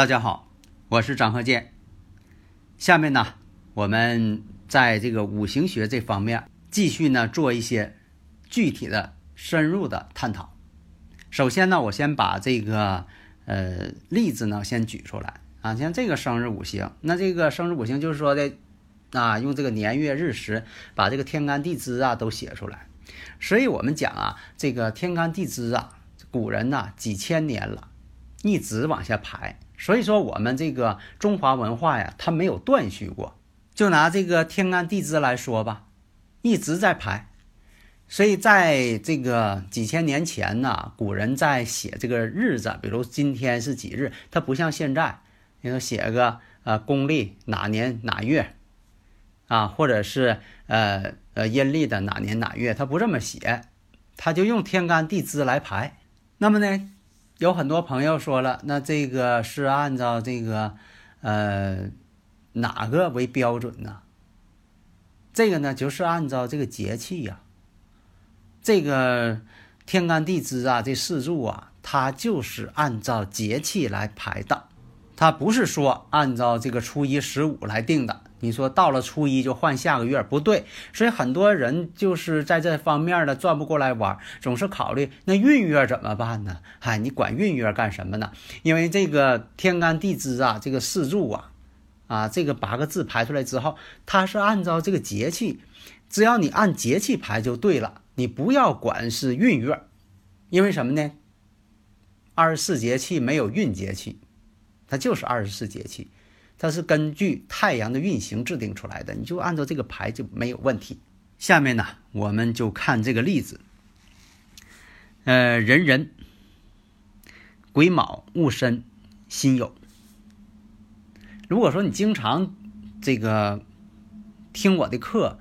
大家好，我是张鹤剑。下面呢，我们在这个五行学这方面继续呢做一些具体的、深入的探讨。首先呢，我先把这个呃例子呢先举出来啊，像这个生日五行，那这个生日五行就是说的啊，用这个年月日时把这个天干地支啊都写出来。所以我们讲啊，这个天干地支啊，古人呐几千年了，一直往下排。所以说，我们这个中华文化呀，它没有断续过。就拿这个天干地支来说吧，一直在排。所以在这个几千年前呢，古人在写这个日子，比如今天是几日，它不像现在，你说写个呃公历哪年哪月，啊，或者是呃呃阴历的哪年哪月，它不这么写，他就用天干地支来排。那么呢？有很多朋友说了，那这个是按照这个，呃，哪个为标准呢？这个呢，就是按照这个节气呀，这个天干地支啊，这四柱啊，它就是按照节气来排的，它不是说按照这个初一十五来定的。你说到了初一就换下个月不对，所以很多人就是在这方面呢转不过来弯，总是考虑那闰月怎么办呢？嗨，你管闰月干什么呢？因为这个天干地支啊，这个四柱啊，啊，这个八个字排出来之后，它是按照这个节气，只要你按节气排就对了，你不要管是闰月，因为什么呢？二十四节气没有闰节气，它就是二十四节气。它是根据太阳的运行制定出来的，你就按照这个排就没有问题。下面呢，我们就看这个例子。呃，人人癸卯戊申辛酉。如果说你经常这个听我的课，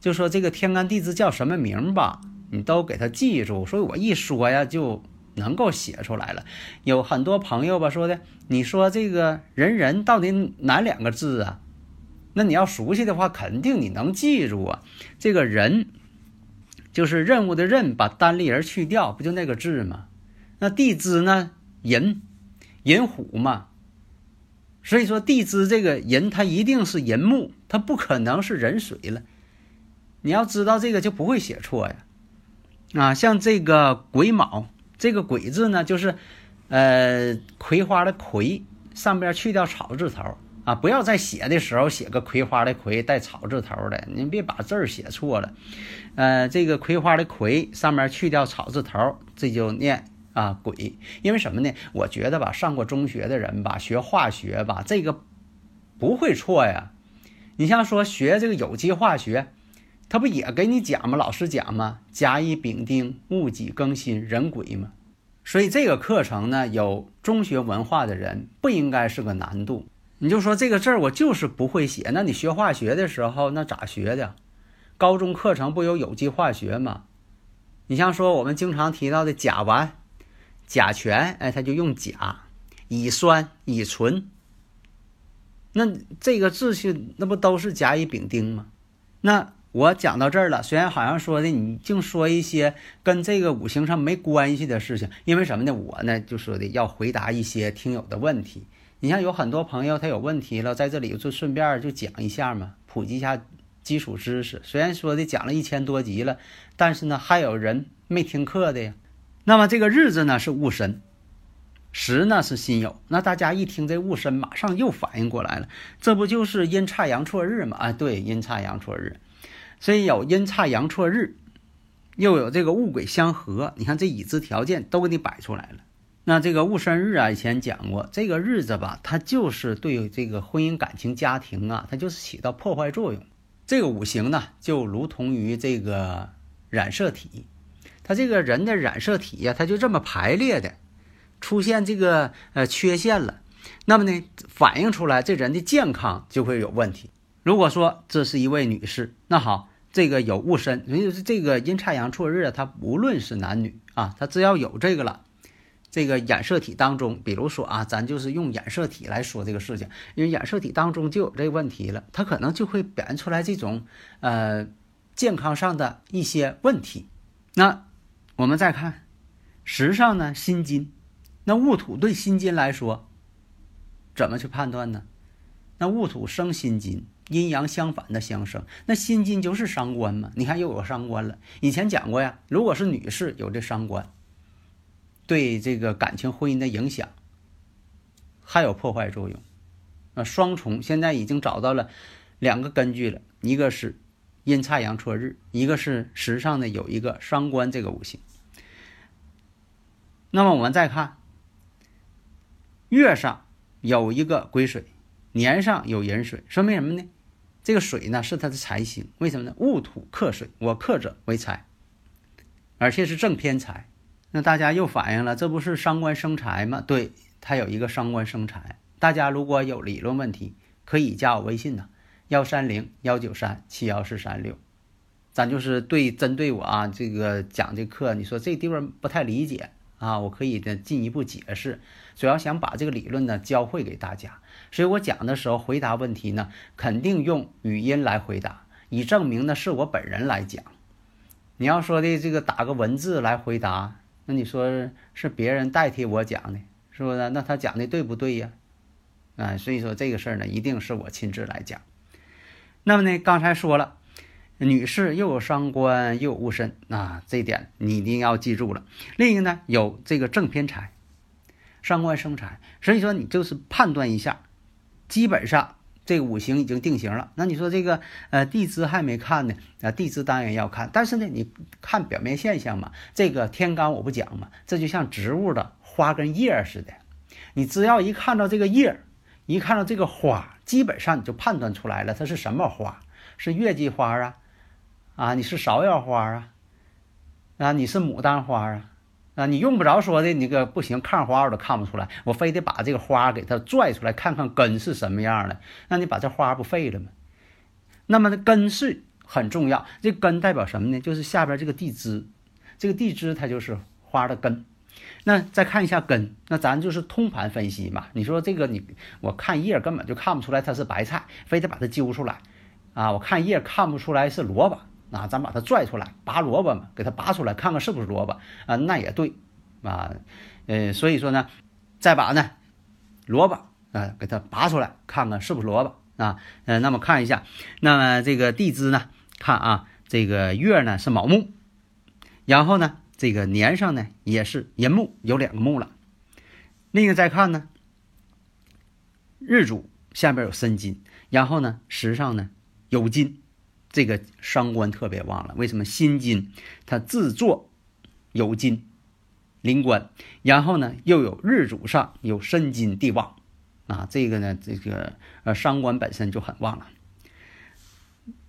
就说这个天干地支叫什么名吧，你都给他记住。所以我一说呀，就。能够写出来了，有很多朋友吧说的，你说这个人人到底哪两个字啊？那你要熟悉的话，肯定你能记住啊。这个人就是任务的任，把单立人去掉，不就那个字吗？那地支呢？寅，寅虎嘛。所以说地支这个寅，它一定是寅木，它不可能是壬水了。你要知道这个就不会写错呀。啊，像这个癸卯。这个“鬼”字呢，就是，呃，葵花的“葵”，上边去掉草字头啊，不要在写的时候写个葵花的“葵”带草字头的，您别把字儿写错了。呃，这个葵花的“葵”上面去掉草字头，这就念啊“鬼”。因为什么呢？我觉得吧，上过中学的人吧，学化学吧，这个不会错呀。你像说学这个有机化学。他不也给你讲吗？老师讲吗？甲乙丙丁戊己庚辛壬癸吗？所以这个课程呢，有中学文化的人不应该是个难度。你就说这个字儿我就是不会写，那你学化学的时候那咋学的？高中课程不有有机化学吗？你像说我们经常提到的甲烷、甲醛，哎，他就用甲；乙酸、乙醇，那这个字序那不都是甲乙丙丁吗？那。我讲到这儿了，虽然好像说的你净说一些跟这个五行上没关系的事情，因为什么呢？我呢就说的要回答一些听友的问题。你像有很多朋友他有问题了，在这里就顺便就讲一下嘛，普及一下基础知识。虽然说的讲了一千多集了，但是呢还有人没听课的呀。那么这个日子呢是戊申，时呢是辛酉。那大家一听这戊申，马上又反应过来了，这不就是阴差阳错日吗？啊，对，阴差阳错日。所以有阴差阳错日，又有这个戊癸相合，你看这已知条件都给你摆出来了。那这个戊申日啊，以前讲过，这个日子吧，它就是对这个婚姻感情、家庭啊，它就是起到破坏作用。这个五行呢，就如同于这个染色体，它这个人的染色体呀，它就这么排列的，出现这个呃缺陷了，那么呢，反映出来这人的健康就会有问题。如果说这是一位女士，那好，这个有戊申，也就是这个阴差阳错日，它无论是男女啊，它只要有这个了。这个染色体当中，比如说啊，咱就是用染色体来说这个事情，因为染色体当中就有这个问题了，它可能就会表现出来这种呃健康上的一些问题。那我们再看时上呢，辛金，那戊土对辛金来说，怎么去判断呢？那戊土生辛金，阴阳相反的相生，那辛金就是伤官嘛？你看又有伤官了。以前讲过呀，如果是女士有这伤官。对这个感情婚姻的影响，还有破坏作用，啊，双重现在已经找到了两个根据了，一个是阴差阳错日，一个是时上的有一个伤官这个五行。那么我们再看月上有一个癸水，年上有寅水，说明什么呢？这个水呢是它的财星，为什么呢？戊土克水，我克者为财，而且是正偏财。那大家又反映了，这不是伤官生财吗？对，它有一个伤官生财。大家如果有理论问题，可以加我微信呢，幺三零幺九三七幺四三六。咱就是对针对我啊，这个讲这课，你说这地方不太理解啊，我可以的进一步解释。主要想把这个理论呢教会给大家，所以我讲的时候回答问题呢，肯定用语音来回答，以证明呢是我本人来讲。你要说的这个打个文字来回答。那你说是别人代替我讲的，是不是？那他讲的对不对呀？啊，所以说这个事儿呢，一定是我亲自来讲。那么呢，刚才说了，女士又有伤官又有戊申，啊，这一点你一定要记住了。另一个呢，有这个正偏财，伤官生财，所以说你就是判断一下，基本上。这个五行已经定型了，那你说这个呃地支还没看呢啊，地支当然要看，但是呢，你看表面现象嘛，这个天干我不讲嘛，这就像植物的花跟叶似的，你只要一看到这个叶，一看到这个花，基本上你就判断出来了，它是什么花，是月季花啊，啊，你是芍药花啊，啊，你是牡丹花啊。啊，你用不着说的，那个不行，看花我都看不出来，我非得把这个花给它拽出来，看看根是什么样的，那你把这花不废了吗？那么呢，根是很重要，这根代表什么呢？就是下边这个地支，这个地支它就是花的根。那再看一下根，那咱就是通盘分析嘛。你说这个你我看叶根本就看不出来它是白菜，非得把它揪出来啊！我看叶看不出来是萝卜。啊，咱把它拽出来，拔萝卜嘛，给它拔出来，看看是不是萝卜啊？那也对，啊，呃，所以说呢，再把呢萝卜啊给它拔出来，看看是不是萝卜啊？呃，那么看一下，那么这个地支呢，看啊，这个月呢是卯木，然后呢这个年上呢也是寅木，有两个木了。另一个再看呢，日主下边有申金，然后呢时上呢有金。这个伤官特别旺了，为什么？心金它自作有金临官，然后呢又有日主上有申金地旺，啊，这个呢这个呃伤官本身就很旺了。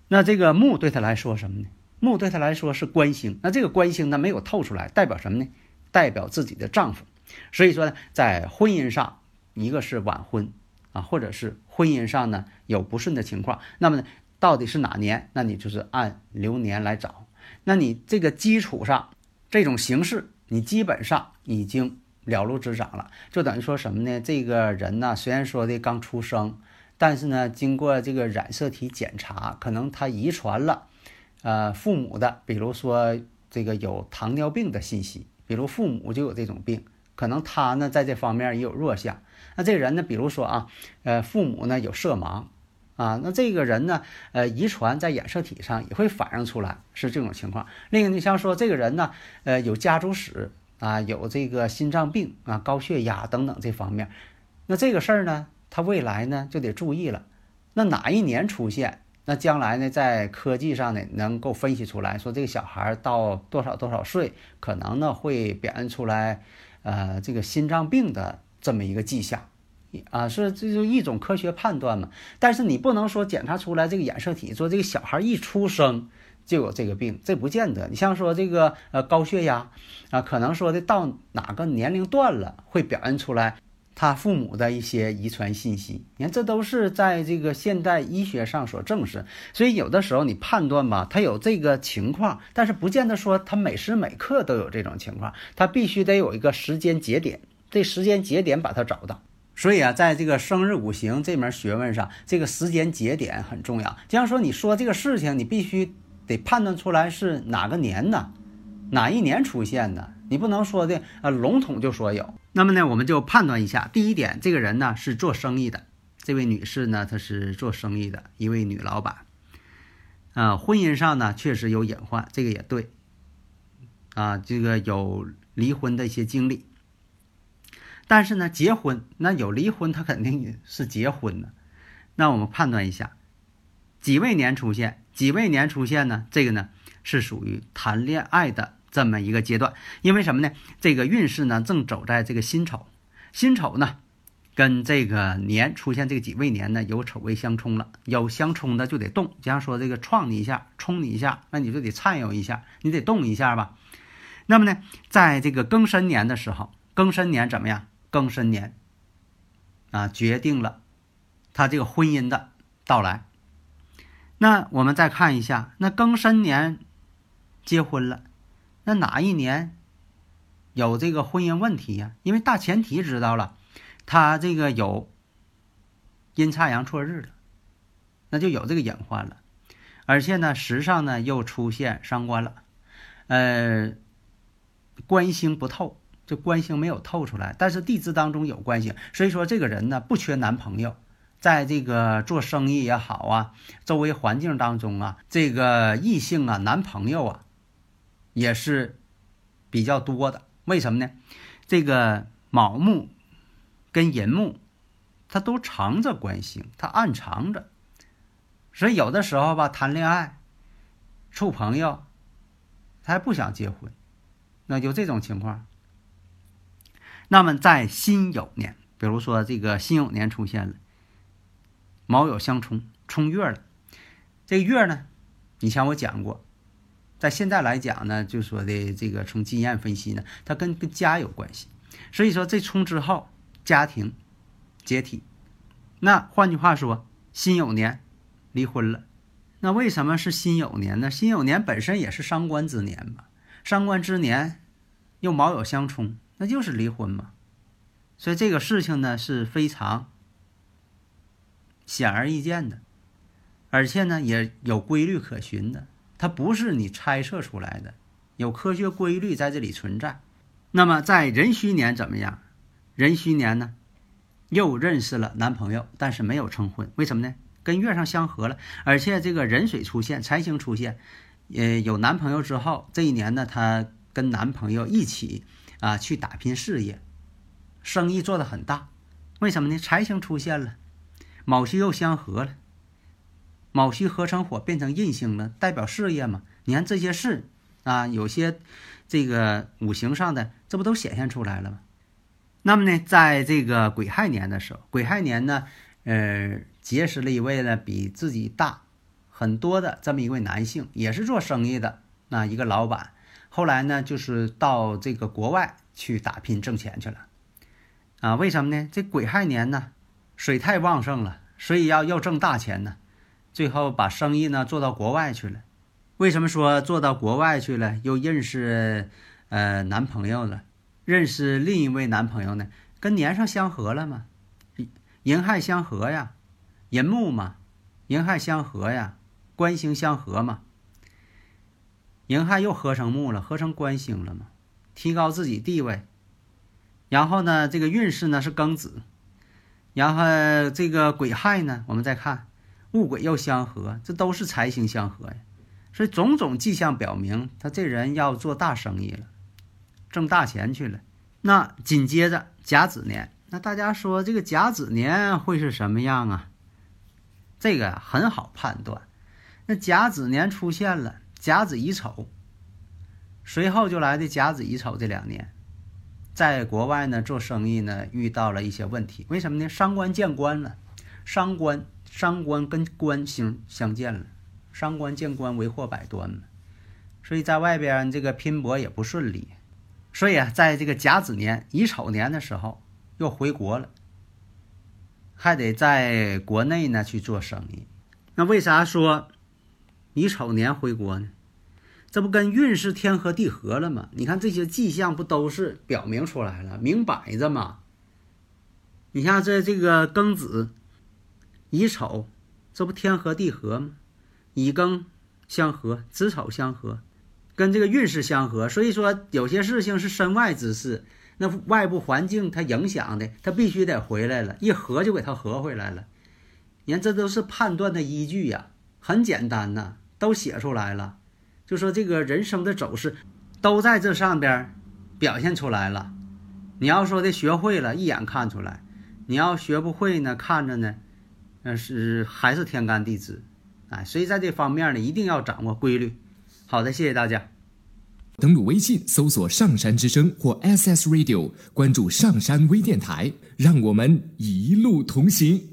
那这个木对他来说什么呢？木对他来说是官星，那这个官星呢没有透出来，代表什么呢？代表自己的丈夫。所以说呢，在婚姻上，一个是晚婚啊，或者是婚姻上呢有不顺的情况，那么呢？到底是哪年？那你就是按流年来找。那你这个基础上，这种形式你基本上已经了如指掌了。就等于说什么呢？这个人呢，虽然说的刚出生，但是呢，经过这个染色体检查，可能他遗传了，呃，父母的，比如说这个有糖尿病的信息，比如父母就有这种病，可能他呢在这方面也有弱项。那这个人呢，比如说啊，呃，父母呢有色盲。啊，那这个人呢，呃，遗传在染色体上也会反映出来，是这种情况。另一个，你像说这个人呢，呃，有家族史啊，有这个心脏病啊、高血压等等这方面，那这个事儿呢，他未来呢就得注意了。那哪一年出现，那将来呢，在科技上呢能够分析出来，说这个小孩到多少多少岁，可能呢会表现出来，呃这个心脏病的这么一个迹象，啊，是这就一种科学判断嘛。但是你不能说检查出来这个染色体，说这个小孩一出生就有这个病，这不见得。你像说这个呃高血压啊，可能说的到哪个年龄段了会表现出来。他父母的一些遗传信息，你看，这都是在这个现代医学上所证实。所以有的时候你判断吧，他有这个情况，但是不见得说他每时每刻都有这种情况，他必须得有一个时间节点，这时间节点把它找到。所以啊，在这个生日五行这门学问上，这个时间节点很重要。就像说你说这个事情，你必须得判断出来是哪个年呢，哪一年出现的。你不能说的啊，笼统就说有。那么呢，我们就判断一下。第一点，这个人呢是做生意的，这位女士呢她是做生意的一位女老板。啊，婚姻上呢确实有隐患，这个也对。啊，这个有离婚的一些经历。但是呢，结婚那有离婚，他肯定是结婚的。那我们判断一下，几位年出现，几位年出现呢？这个呢是属于谈恋爱的。这么一个阶段，因为什么呢？这个运势呢正走在这个辛丑，辛丑呢跟这个年出现这个几位年呢有丑未相冲了，有相冲的就得动。假如说这个撞你一下，冲你一下，那你就得颤悠一下，你得动一下吧。那么呢，在这个庚申年的时候，庚申年怎么样？庚申年啊，决定了他这个婚姻的到来。那我们再看一下，那庚申年结婚了。那哪一年有这个婚姻问题呀？因为大前提知道了，他这个有阴差阳错日了，那就有这个隐患了。而且呢，时上呢又出现伤官了，呃，官星不透，这官星没有透出来，但是地支当中有官星，所以说这个人呢不缺男朋友，在这个做生意也好啊，周围环境当中啊，这个异性啊，男朋友啊。也是比较多的，为什么呢？这个卯木跟寅木，它都藏着关系，它暗藏着，所以有的时候吧，谈恋爱、处朋友，他还不想结婚，那就这种情况。那么在辛酉年，比如说这个辛酉年出现了，卯酉相冲，冲月了，这个月呢，以前我讲过。在现在来讲呢，就说的这个从经验分析呢，它跟跟家有关系，所以说这冲之后家庭解体。那换句话说，辛酉年离婚了。那为什么是辛酉年呢？辛酉年本身也是伤官之年嘛，伤官之年又卯酉相冲，那就是离婚嘛。所以这个事情呢是非常显而易见的，而且呢也有规律可循的。它不是你猜测出来的，有科学规律在这里存在。那么在壬戌年怎么样？壬戌年呢，又认识了男朋友，但是没有成婚。为什么呢？跟月上相合了，而且这个壬水出现，财星出现，呃，有男朋友之后，这一年呢，她跟男朋友一起啊去打拼事业，生意做得很大。为什么呢？财星出现了，卯戌又相合了。卯戌合成火变成印星了，代表事业嘛？你看这些事啊，有些这个五行上的，这不都显现出来了吗？那么呢，在这个癸亥年的时候，癸亥年呢，呃，结识了一位呢比自己大很多的这么一位男性，也是做生意的那一个老板。后来呢，就是到这个国外去打拼挣钱去了。啊，为什么呢？这癸亥年呢，水太旺盛了，所以要要挣大钱呢。最后把生意呢做到国外去了，为什么说做到国外去了？又认识呃男朋友了，认识另一位男朋友呢？跟年上相合了吗？寅亥相合呀，寅木嘛，寅亥相合呀，官星相合嘛，寅亥又合成木了，合成官星了嘛，提高自己地位。然后呢，这个运势呢是庚子，然后这个癸亥呢，我们再看。戊癸又相合，这都是财星相合呀，所以种种迹象表明，他这人要做大生意了，挣大钱去了。那紧接着甲子年，那大家说这个甲子年会是什么样啊？这个很好判断。那甲子年出现了，甲子乙丑，随后就来的甲子乙丑这两年，在国外呢做生意呢遇到了一些问题，为什么呢？伤官见官了，伤官伤官跟官星相见了，伤官见官为祸百端嘛，所以在外边这个拼搏也不顺利，所以啊，在这个甲子年乙丑年的时候又回国了，还得在国内呢去做生意。那为啥说乙丑年回国呢？这不跟运势天合地合了吗？你看这些迹象不都是表明出来了，明摆着嘛。你像这这个庚子、乙丑，这不天合地合吗？乙庚相合，子丑相合，跟这个运势相合。所以说有些事情是身外之事，那外部环境它影响的，它必须得回来了，一合就给它合回来了。你看这都是判断的依据呀，很简单呐，都写出来了。就说这个人生的走势，都在这上边表现出来了。你要说的学会了，一眼看出来；你要学不会呢，看着呢，那是还是天干地支。哎，所以在这方面呢，一定要掌握规律。好的，谢谢大家。登录微信搜索“上山之声”或 SS Radio，关注上山微电台，让我们一路同行。